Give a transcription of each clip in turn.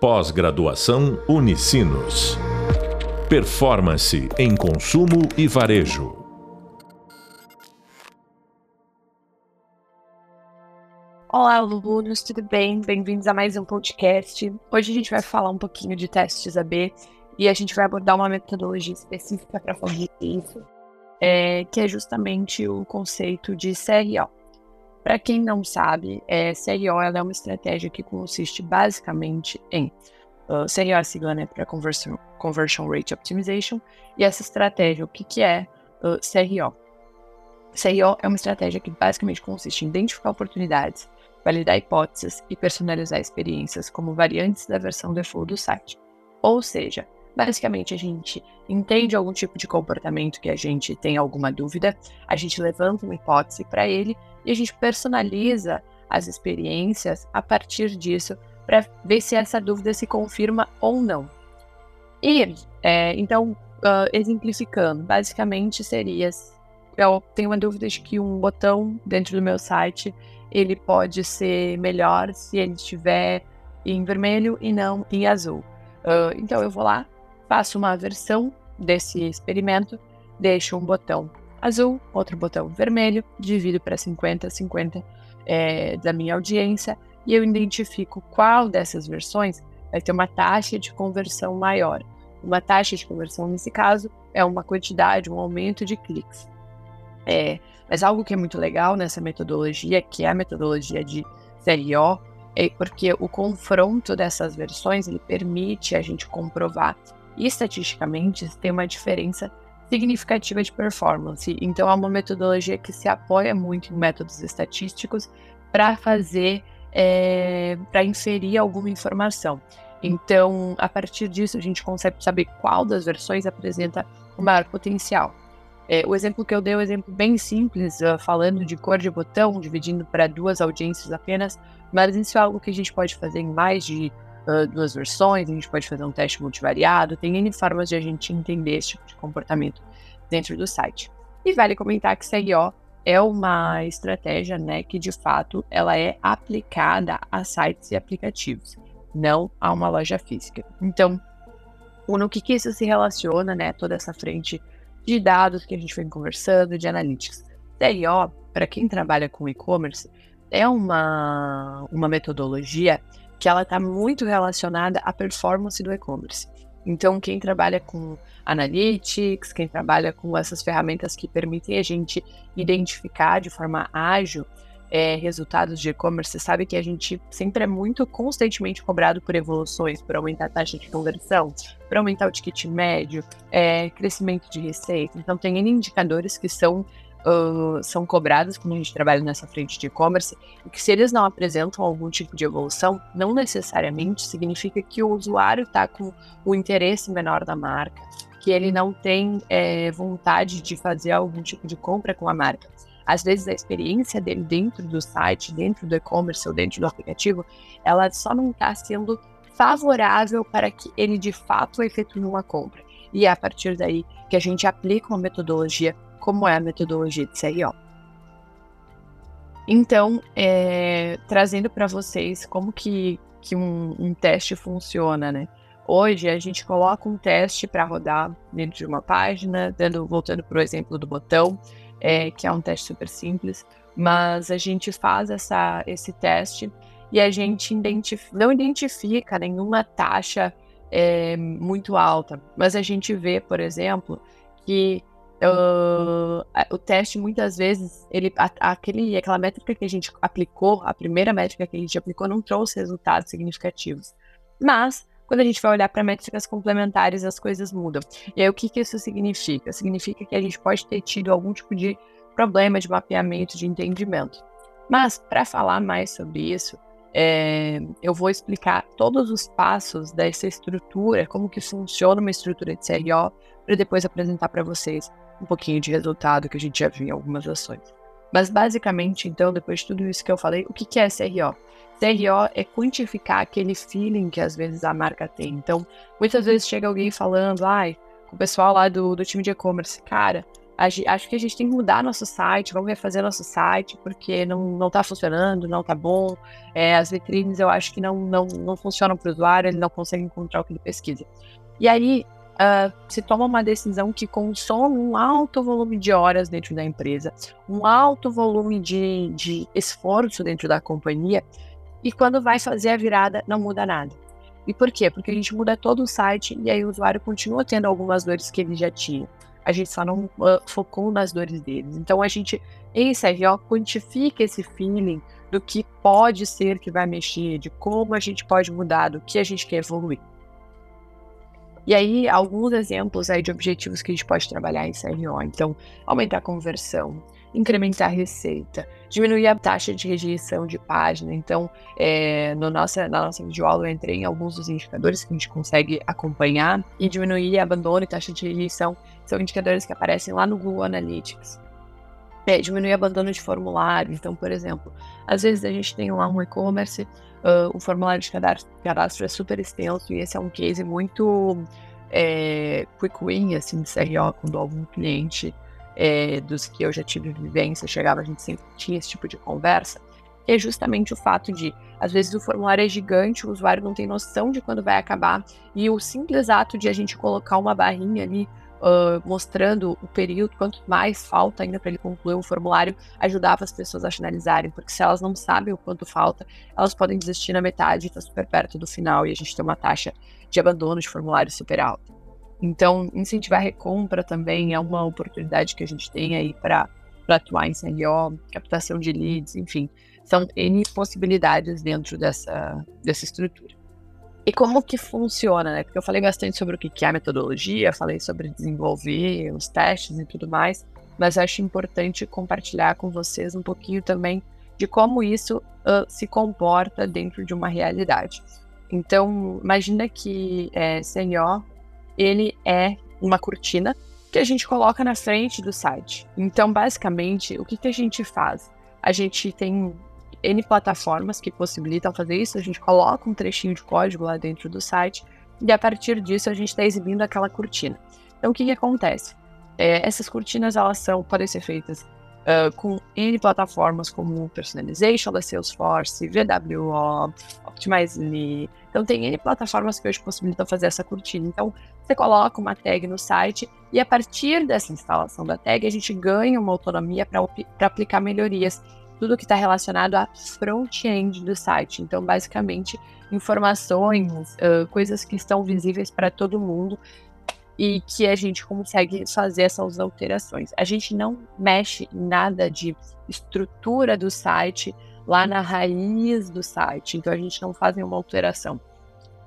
Pós-graduação Unicinos. Performance em consumo e varejo. Olá, alunos, tudo bem? Bem-vindos a mais um podcast. Hoje a gente vai falar um pouquinho de testes AB e a gente vai abordar uma metodologia específica para fazer isso, é, que é justamente o conceito de CRO. Para quem não sabe, é, CRO é uma estratégia que consiste basicamente em uh, CRO é a sigla né, para conversion, conversion Rate Optimization, e essa estratégia, o que, que é uh, CRO? CRO é uma estratégia que basicamente consiste em identificar oportunidades, validar hipóteses e personalizar experiências como variantes da versão default do site. Ou seja, Basicamente, a gente entende algum tipo de comportamento que a gente tem alguma dúvida, a gente levanta uma hipótese para ele e a gente personaliza as experiências a partir disso para ver se essa dúvida se confirma ou não. E, é, então, uh, exemplificando, basicamente seria: eu tenho uma dúvida de que um botão dentro do meu site ele pode ser melhor se ele estiver em vermelho e não em azul. Uh, então, eu vou lá, faço uma versão desse experimento, deixo um botão azul, outro botão vermelho, divido para 50, 50 é, da minha audiência e eu identifico qual dessas versões vai ter uma taxa de conversão maior. Uma taxa de conversão, nesse caso, é uma quantidade, um aumento de cliques. É, mas algo que é muito legal nessa metodologia, que é a metodologia de CRO, é porque o confronto dessas versões ele permite a gente comprovar e estatisticamente tem uma diferença significativa de performance. Então, é uma metodologia que se apoia muito em métodos estatísticos para fazer, é, para inserir alguma informação. Então, a partir disso, a gente consegue saber qual das versões apresenta o maior potencial. É, o exemplo que eu dei é um exemplo bem simples, uh, falando de cor de botão, dividindo para duas audiências apenas, mas isso é algo que a gente pode fazer em mais de uh, duas versões, a gente pode fazer um teste multivariado, tem N formas de a gente entender esse tipo de comportamento dentro do site. E vale comentar que CRO é uma estratégia né, que de fato ela é aplicada a sites e aplicativos, não a uma loja física. Então, no que, que isso se relaciona, né? Toda essa frente de dados que a gente vem conversando, de analytics. CRO, para quem trabalha com e-commerce, é uma, uma metodologia que ela está muito relacionada à performance do e-commerce. Então, quem trabalha com analytics, quem trabalha com essas ferramentas que permitem a gente identificar de forma ágil é, resultados de e-commerce, sabe que a gente sempre é muito constantemente cobrado por evoluções, por aumentar a taxa de conversão, por aumentar o ticket médio, é, crescimento de receita. Então, tem indicadores que são uh, são cobradas quando a gente trabalha nessa frente de e-commerce, e que se eles não apresentam algum tipo de evolução, não necessariamente significa que o usuário está com o interesse menor da marca, que ele não tem é, vontade de fazer algum tipo de compra com a marca. Às vezes a experiência dele dentro do site, dentro do e-commerce ou dentro do aplicativo, ela só não está sendo favorável para que ele de fato efetue uma compra. E é a partir daí que a gente aplica uma metodologia como é a metodologia de CRO. Então, é, trazendo para vocês como que, que um, um, teste funciona, né? Hoje a gente coloca um teste para rodar dentro de uma página, dando, voltando para o exemplo do botão, é, que é um teste super simples, mas a gente faz essa, esse teste e a gente identif não identifica nenhuma taxa é, muito alta, mas a gente vê, por exemplo, que Uh, o teste muitas vezes ele a, aquele aquela métrica que a gente aplicou a primeira métrica que a gente aplicou não trouxe resultados significativos. Mas quando a gente vai olhar para métricas complementares as coisas mudam. E aí o que que isso significa? Significa que a gente pode ter tido algum tipo de problema de mapeamento de entendimento. Mas para falar mais sobre isso é, eu vou explicar todos os passos dessa estrutura como que funciona uma estrutura de CRO para depois apresentar para vocês um pouquinho de resultado que a gente já viu em algumas ações. Mas basicamente, então, depois de tudo isso que eu falei, o que é CRO? CRO é quantificar aquele feeling que às vezes a marca tem. Então, muitas vezes chega alguém falando, ai, com o pessoal lá do, do time de e-commerce, cara, acho que a gente tem que mudar nosso site, vamos refazer nosso site, porque não, não tá funcionando, não tá bom. É, as vitrines eu acho que não, não, não funcionam para o usuário, ele não consegue encontrar o que ele pesquisa. E aí uh, se toma uma decisão que consome um alto volume de horas dentro da empresa, um alto volume de, de esforço dentro da companhia, e quando vai fazer a virada, não muda nada. E por quê? Porque a gente muda todo o site e aí o usuário continua tendo algumas dores que ele já tinha a gente só não uh, focou nas dores deles. Então a gente, em CRO, quantifica esse feeling do que pode ser que vai mexer, de como a gente pode mudar, do que a gente quer evoluir. E aí, alguns exemplos aí de objetivos que a gente pode trabalhar em CRO. Então, aumentar a conversão, incrementar a receita, diminuir a taxa de rejeição de página. Então, é, no nossa, na nossa videoaula eu entrei em alguns dos indicadores que a gente consegue acompanhar e diminuir abandono e taxa de rejeição são indicadores que aparecem lá no Google Analytics. É, diminuir abandono de formulário. Então, por exemplo, às vezes a gente tem lá um e-commerce, uh, o formulário de cadastro, é super extenso e esse é um case muito é, quick win, assim, de CRO, quando algum cliente é, dos que eu já tive vivência, chegava, a gente sempre tinha esse tipo de conversa, é justamente o fato de, às vezes, o formulário é gigante, o usuário não tem noção de quando vai acabar, e o simples ato de a gente colocar uma barrinha ali Uh, mostrando o período, quanto mais falta ainda para ele concluir o formulário, ajudava as pessoas a finalizarem, porque se elas não sabem o quanto falta, elas podem desistir na metade está super perto do final e a gente tem uma taxa de abandono de formulário super alta. Então, incentivar a recompra também é uma oportunidade que a gente tem aí para atuar em CRO, captação de leads, enfim, são N possibilidades dentro dessa, dessa estrutura. E como que funciona, né? Porque eu falei bastante sobre o que é a metodologia, falei sobre desenvolver os testes e tudo mais, mas acho importante compartilhar com vocês um pouquinho também de como isso uh, se comporta dentro de uma realidade. Então, imagina que é, CNO ele é uma cortina que a gente coloca na frente do site. Então, basicamente, o que, que a gente faz? A gente tem N plataformas que possibilitam fazer isso, a gente coloca um trechinho de código lá dentro do site e a partir disso a gente está exibindo aquela cortina. Então, o que, que acontece? É, essas cortinas elas são, podem ser feitas uh, com N plataformas como Personalization da Salesforce, VWO, Optimizely. Então, tem N plataformas que hoje possibilitam fazer essa cortina. Então, você coloca uma tag no site e a partir dessa instalação da tag, a gente ganha uma autonomia para aplicar melhorias. Tudo que está relacionado à front-end do site. Então, basicamente, informações, uh, coisas que estão visíveis para todo mundo e que a gente consegue fazer essas alterações. A gente não mexe em nada de estrutura do site lá na raiz do site, então a gente não faz nenhuma alteração.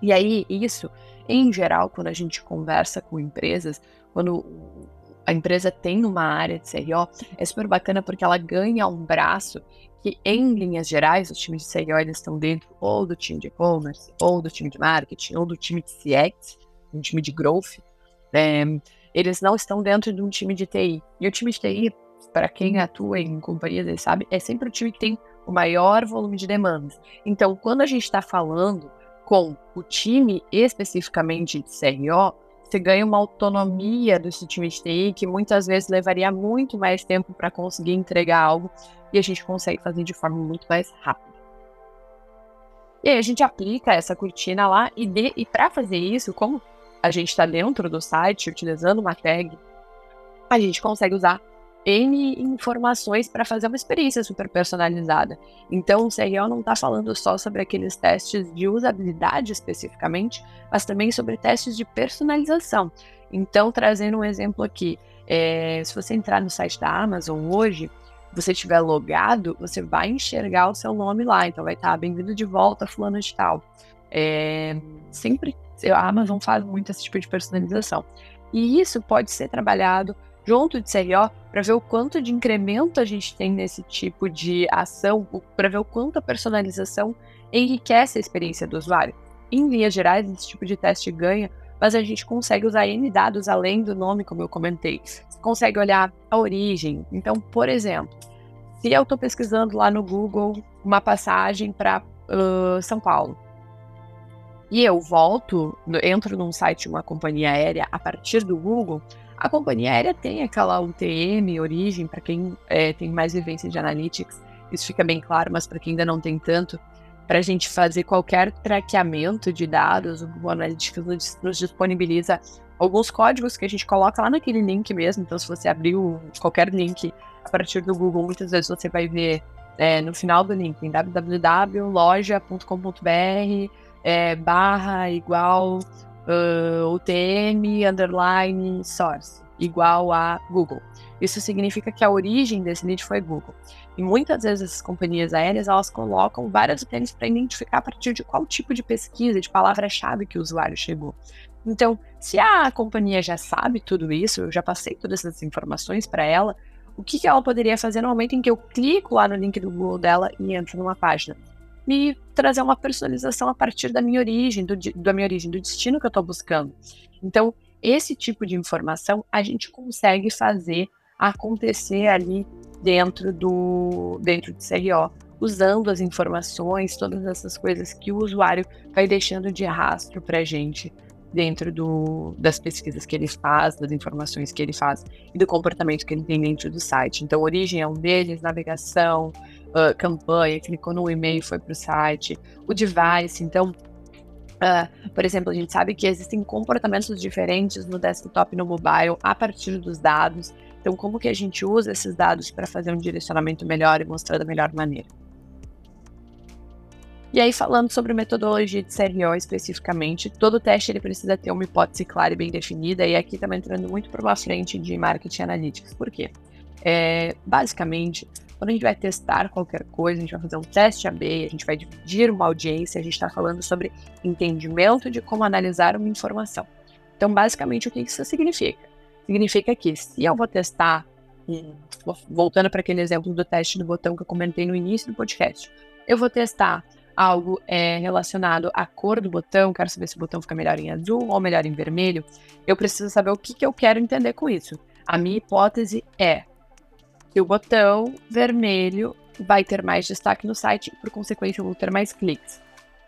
E aí, isso, em geral, quando a gente conversa com empresas, quando a empresa tem uma área de CRO, é super bacana porque ela ganha um braço que, em linhas gerais, os times de CRO eles estão dentro ou do time de e-commerce, ou do time de marketing, ou do time de CX, um time de growth, é, eles não estão dentro de um time de TI. E o time de TI, para quem atua em companhias, sabe, é sempre o time que tem o maior volume de demandas. Então, quando a gente está falando com o time especificamente de CRO, você ganha uma autonomia desse time TI que muitas vezes levaria muito mais tempo para conseguir entregar algo e a gente consegue fazer de forma muito mais rápida. E aí a gente aplica essa cortina lá e, e para fazer isso, como a gente está dentro do site utilizando uma tag, a gente consegue usar N informações para fazer uma experiência super personalizada. Então, o CRO não está falando só sobre aqueles testes de usabilidade especificamente, mas também sobre testes de personalização. Então, trazendo um exemplo aqui, é, se você entrar no site da Amazon hoje, você estiver logado, você vai enxergar o seu nome lá. Então, vai estar tá, bem-vindo de volta, fulano de tal. É, sempre a Amazon faz muito esse tipo de personalização. E isso pode ser trabalhado junto de CRO para ver o quanto de incremento a gente tem nesse tipo de ação, para ver o quanto a personalização enriquece a experiência do usuário. Em linhas gerais, esse tipo de teste ganha, mas a gente consegue usar N dados além do nome, como eu comentei. Você consegue olhar a origem. Então, por exemplo, se eu estou pesquisando lá no Google uma passagem para uh, São Paulo, e eu volto, entro num site de uma companhia aérea a partir do Google, A companhia aérea tem aquela UTM, origem, para quem é, tem mais vivência de analytics, isso fica bem claro, mas para quem ainda não tem tanto, para a gente fazer qualquer traqueamento de dados, o Google Analytics nos disponibiliza alguns códigos que a gente coloca lá naquele link mesmo. Então, se você abrir qualquer link a partir do Google, muitas vezes você vai ver é, no final do link em www.loja.com.br é, barra igual uh, UTM underline source igual a Google. Isso significa que a origem desse lead foi Google. E muitas vezes essas companhias aéreas elas colocam várias UTMs para identificar a partir de qual tipo de pesquisa, de palavra-chave que o usuário chegou. Então, se a companhia já sabe tudo isso, eu já passei todas essas informações para ela, o que, que ela poderia fazer no momento em que eu clico lá no link do Google dela e entro numa página? Me trazer uma personalização a partir da minha origem, do, da minha origem, do destino que eu estou buscando. Então, esse tipo de informação a gente consegue fazer acontecer ali dentro do dentro do CRO, usando as informações, todas essas coisas que o usuário vai deixando de rastro para a gente dentro do, das pesquisas que ele faz, das informações que ele faz e do comportamento que ele tem dentro do site. Então, origem é um deles, navegação, uh, campanha, clicou no e-mail foi para o site, o device. Então, uh, por exemplo, a gente sabe que existem comportamentos diferentes no desktop e no mobile a partir dos dados. Então, como que a gente usa esses dados para fazer um direcionamento melhor e mostrar da melhor maneira? E aí, falando sobre metodologia de CRO especificamente, todo teste ele precisa ter uma hipótese clara e bem definida, e aqui estamos entrando muito para uma frente de marketing analytics. Por quê? É, basicamente, quando a gente vai testar qualquer coisa, a gente vai fazer um teste AB, a gente vai dividir uma audiência, a gente está falando sobre entendimento de como analisar uma informação. Então, basicamente, o que isso significa? Significa que se eu vou testar, voltando para aquele exemplo do teste do botão que eu comentei no início do podcast, eu vou testar algo é, relacionado à cor do botão, quero saber se o botão fica melhor em azul ou melhor em vermelho, eu preciso saber o que, que eu quero entender com isso. A minha hipótese é que o botão vermelho vai ter mais destaque no site e, por consequência, eu vou ter mais cliques.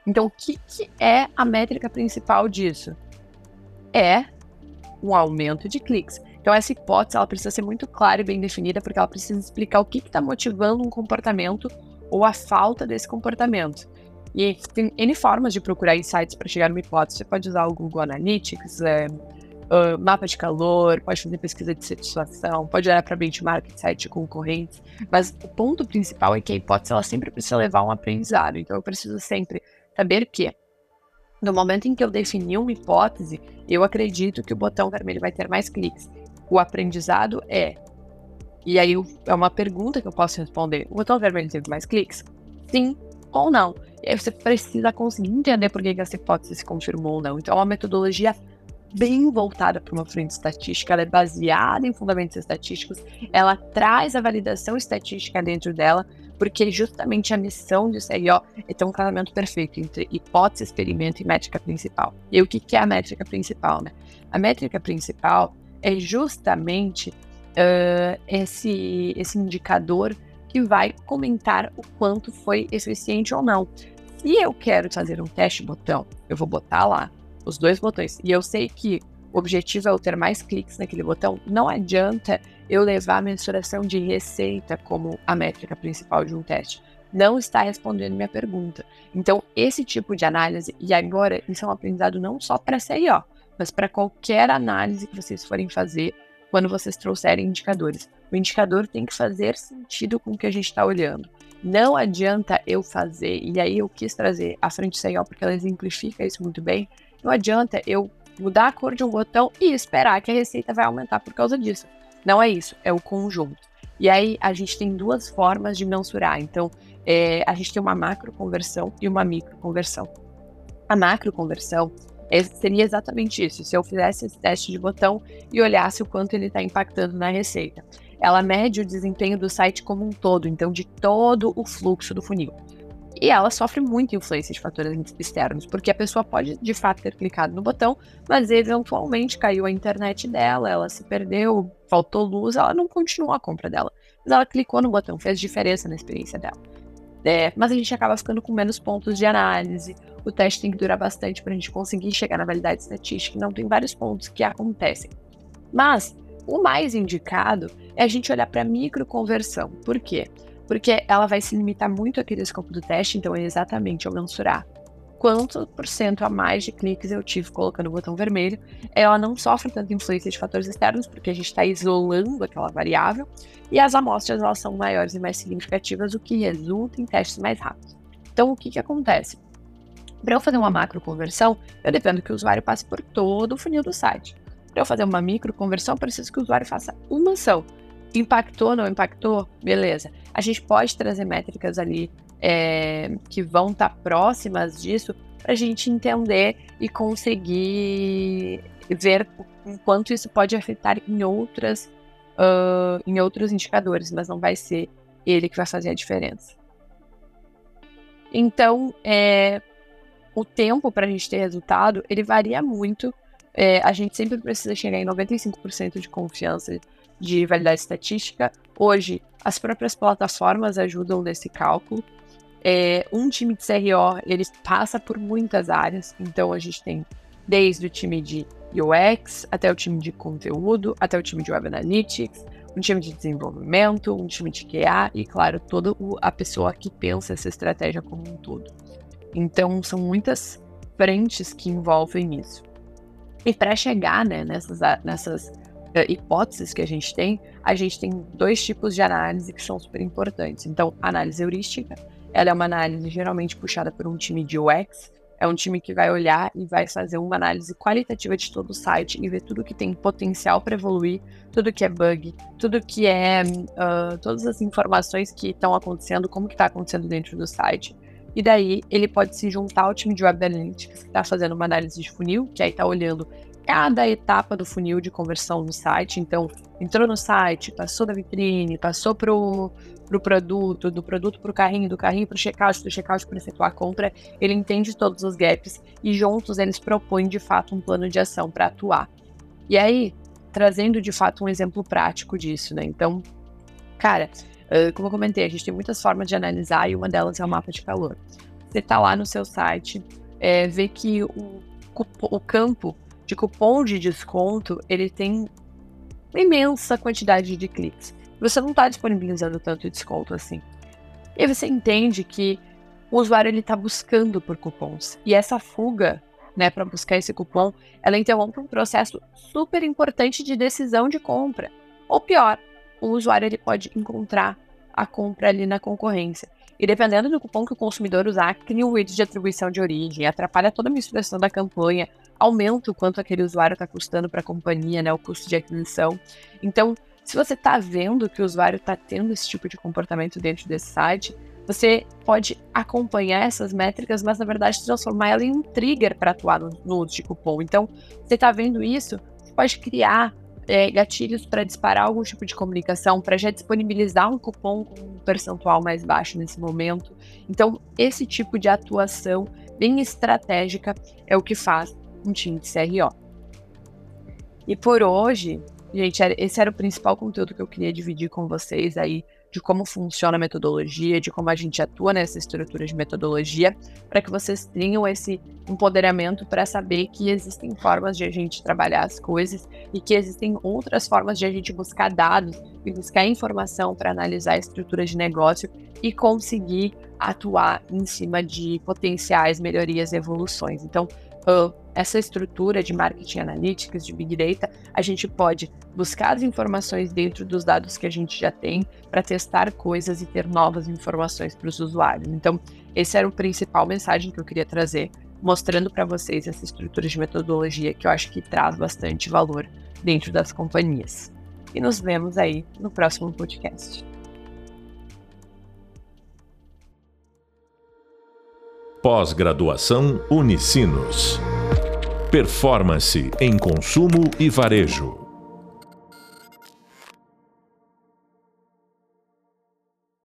Então, o que, que é a métrica principal disso? É um aumento de cliques. Então, essa hipótese ela precisa ser muito clara e bem definida, porque ela precisa explicar o que está motivando um comportamento ou a falta desse comportamento. E tem N formas de procurar insights para chegar numa hipótese. Você pode usar o Google Analytics, é, uh, mapa de calor, pode fazer pesquisa de satisfação, pode olhar para benchmark site concorrentes. Mas o ponto principal é que a hipótese ela sempre precisa levar um aprendizado. Então eu preciso sempre saber que no momento em que eu defini uma hipótese, eu acredito que o botão vermelho vai ter mais cliques. O aprendizado é. E aí é uma pergunta que eu posso responder. O botão vermelho teve mais cliques? Sim ou não? E aí você precisa conseguir entender por que essa hipótese se confirmou ou não. Então, é uma metodologia bem voltada para uma frente estatística, ela é baseada em fundamentos estatísticos, ela traz a validação estatística dentro dela, porque justamente a missão de CRO é ter um casamento perfeito entre hipótese, experimento e métrica principal. E o que, que é a métrica principal? Né? A métrica principal é justamente uh, esse, esse indicador que vai comentar o quanto foi eficiente ou não. Se eu quero fazer um teste botão, eu vou botar lá os dois botões, e eu sei que o objetivo é eu ter mais cliques naquele botão, não adianta eu levar a mensuração de receita como a métrica principal de um teste. Não está respondendo minha pergunta. Então, esse tipo de análise, e agora isso é um aprendizado não só para CIO, mas para qualquer análise que vocês forem fazer quando vocês trouxerem indicadores. O indicador tem que fazer sentido com o que a gente está olhando. Não adianta eu fazer, e aí eu quis trazer a frente CEO porque ela exemplifica isso muito bem. Não adianta eu mudar a cor de um botão e esperar que a receita vai aumentar por causa disso. Não é isso, é o conjunto. E aí a gente tem duas formas de mensurar. Então, é, a gente tem uma macro conversão e uma micro conversão. A macro conversão seria exatamente isso. Se eu fizesse esse teste de botão e olhasse o quanto ele está impactando na receita. Ela mede o desempenho do site como um todo, então de todo o fluxo do funil. E ela sofre muita influência de fatores externos, porque a pessoa pode de fato ter clicado no botão, mas eventualmente caiu a internet dela, ela se perdeu, faltou luz, ela não continuou a compra dela. Mas ela clicou no botão, fez diferença na experiência dela. É, mas a gente acaba ficando com menos pontos de análise. O teste tem que durar bastante para a gente conseguir chegar na validade estatística. Não, tem vários pontos que acontecem. Mas o mais indicado é a gente olhar para microconversão. Por quê? Porque ela vai se limitar muito àquele escopo do teste, então é exatamente ao mensurar quanto por cento a mais de cliques eu tive colocando o botão vermelho. Ela não sofre tanta influência de fatores externos, porque a gente está isolando aquela variável, e as amostras elas são maiores e mais significativas, o que resulta em testes mais rápidos. Então, o que, que acontece? Para eu fazer uma macro conversão, eu dependo que o usuário passe por todo o funil do site. Para eu fazer uma micro conversão, preciso que o usuário faça uma ação. Impactou, não impactou? Beleza. A gente pode trazer métricas ali é, que vão estar tá próximas disso para a gente entender e conseguir ver o quanto isso pode afetar em outras uh, em outros indicadores, mas não vai ser ele que vai fazer a diferença. Então, é, o tempo para a gente ter resultado, ele varia muito. É, a gente sempre precisa chegar em 95% de confiança de validade estatística. Hoje, as próprias plataformas ajudam nesse cálculo. É, um time de CRO, ele passa por muitas áreas. Então, a gente tem desde o time de UX, até o time de conteúdo, até o time de Web Analytics, um time de desenvolvimento, um time de QA e, claro, toda a pessoa que pensa essa estratégia como um todo. Então, são muitas frentes que envolvem isso. E para chegar né, nessas, nessas uh, hipóteses que a gente tem, a gente tem dois tipos de análise que são super importantes. Então, análise heurística, ela é uma análise geralmente puxada por um time de UX, é um time que vai olhar e vai fazer uma análise qualitativa de todo o site e ver tudo que tem potencial para evoluir, tudo que é bug, tudo que é uh, todas as informações que estão acontecendo, como que está acontecendo dentro do site. E daí ele pode se juntar ao time de Web Analytics que está fazendo uma análise de funil, que aí está olhando cada etapa do funil de conversão no site. Então, entrou no site, passou da vitrine, passou para o pro produto, do produto para o carrinho, do carrinho para o checkout, do checkout para efetuar a compra. Ele entende todos os gaps e juntos eles propõem de fato um plano de ação para atuar. E aí, trazendo de fato um exemplo prático disso, né? Então, cara, Uh, como eu comentei, a gente tem muitas formas de analisar e uma delas é o mapa de calor. Você está lá no seu site, é, vê que o, o campo de cupom de desconto ele tem imensa quantidade de cliques. Você não está disponibilizando tanto desconto assim. E você entende que o usuário ele está buscando por cupons e essa fuga, né, para buscar esse cupom, ela interrompe um processo super importante de decisão de compra. Ou pior, o usuário ele pode encontrar a compra ali na concorrência. E dependendo do cupom que o consumidor usar, cria um widget de atribuição de origem, atrapalha toda a misturação da campanha, aumenta o quanto aquele usuário está custando para a companhia, né, o custo de aquisição. Então, se você está vendo que o usuário está tendo esse tipo de comportamento dentro desse site, você pode acompanhar essas métricas, mas na verdade transformar ela em um trigger para atuar no, no uso de cupom. Então, você está vendo isso, você pode criar é, gatilhos para disparar algum tipo de comunicação, para já disponibilizar um cupom com um percentual mais baixo nesse momento. Então, esse tipo de atuação bem estratégica é o que faz um time de CRO. E por hoje, gente, esse era o principal conteúdo que eu queria dividir com vocês aí de como funciona a metodologia, de como a gente atua nessa estrutura de metodologia, para que vocês tenham esse empoderamento para saber que existem formas de a gente trabalhar as coisas e que existem outras formas de a gente buscar dados e buscar informação para analisar a estrutura de negócio e conseguir atuar em cima de potenciais melhorias e evoluções. Então, uh, essa estrutura de marketing analytics, de big data, a gente pode buscar as informações dentro dos dados que a gente já tem para testar coisas e ter novas informações para os usuários. Então, esse era o principal mensagem que eu queria trazer, mostrando para vocês essa estrutura de metodologia que eu acho que traz bastante valor dentro das companhias. E nos vemos aí no próximo podcast. Pós-graduação Unicinos. Performance em consumo e varejo.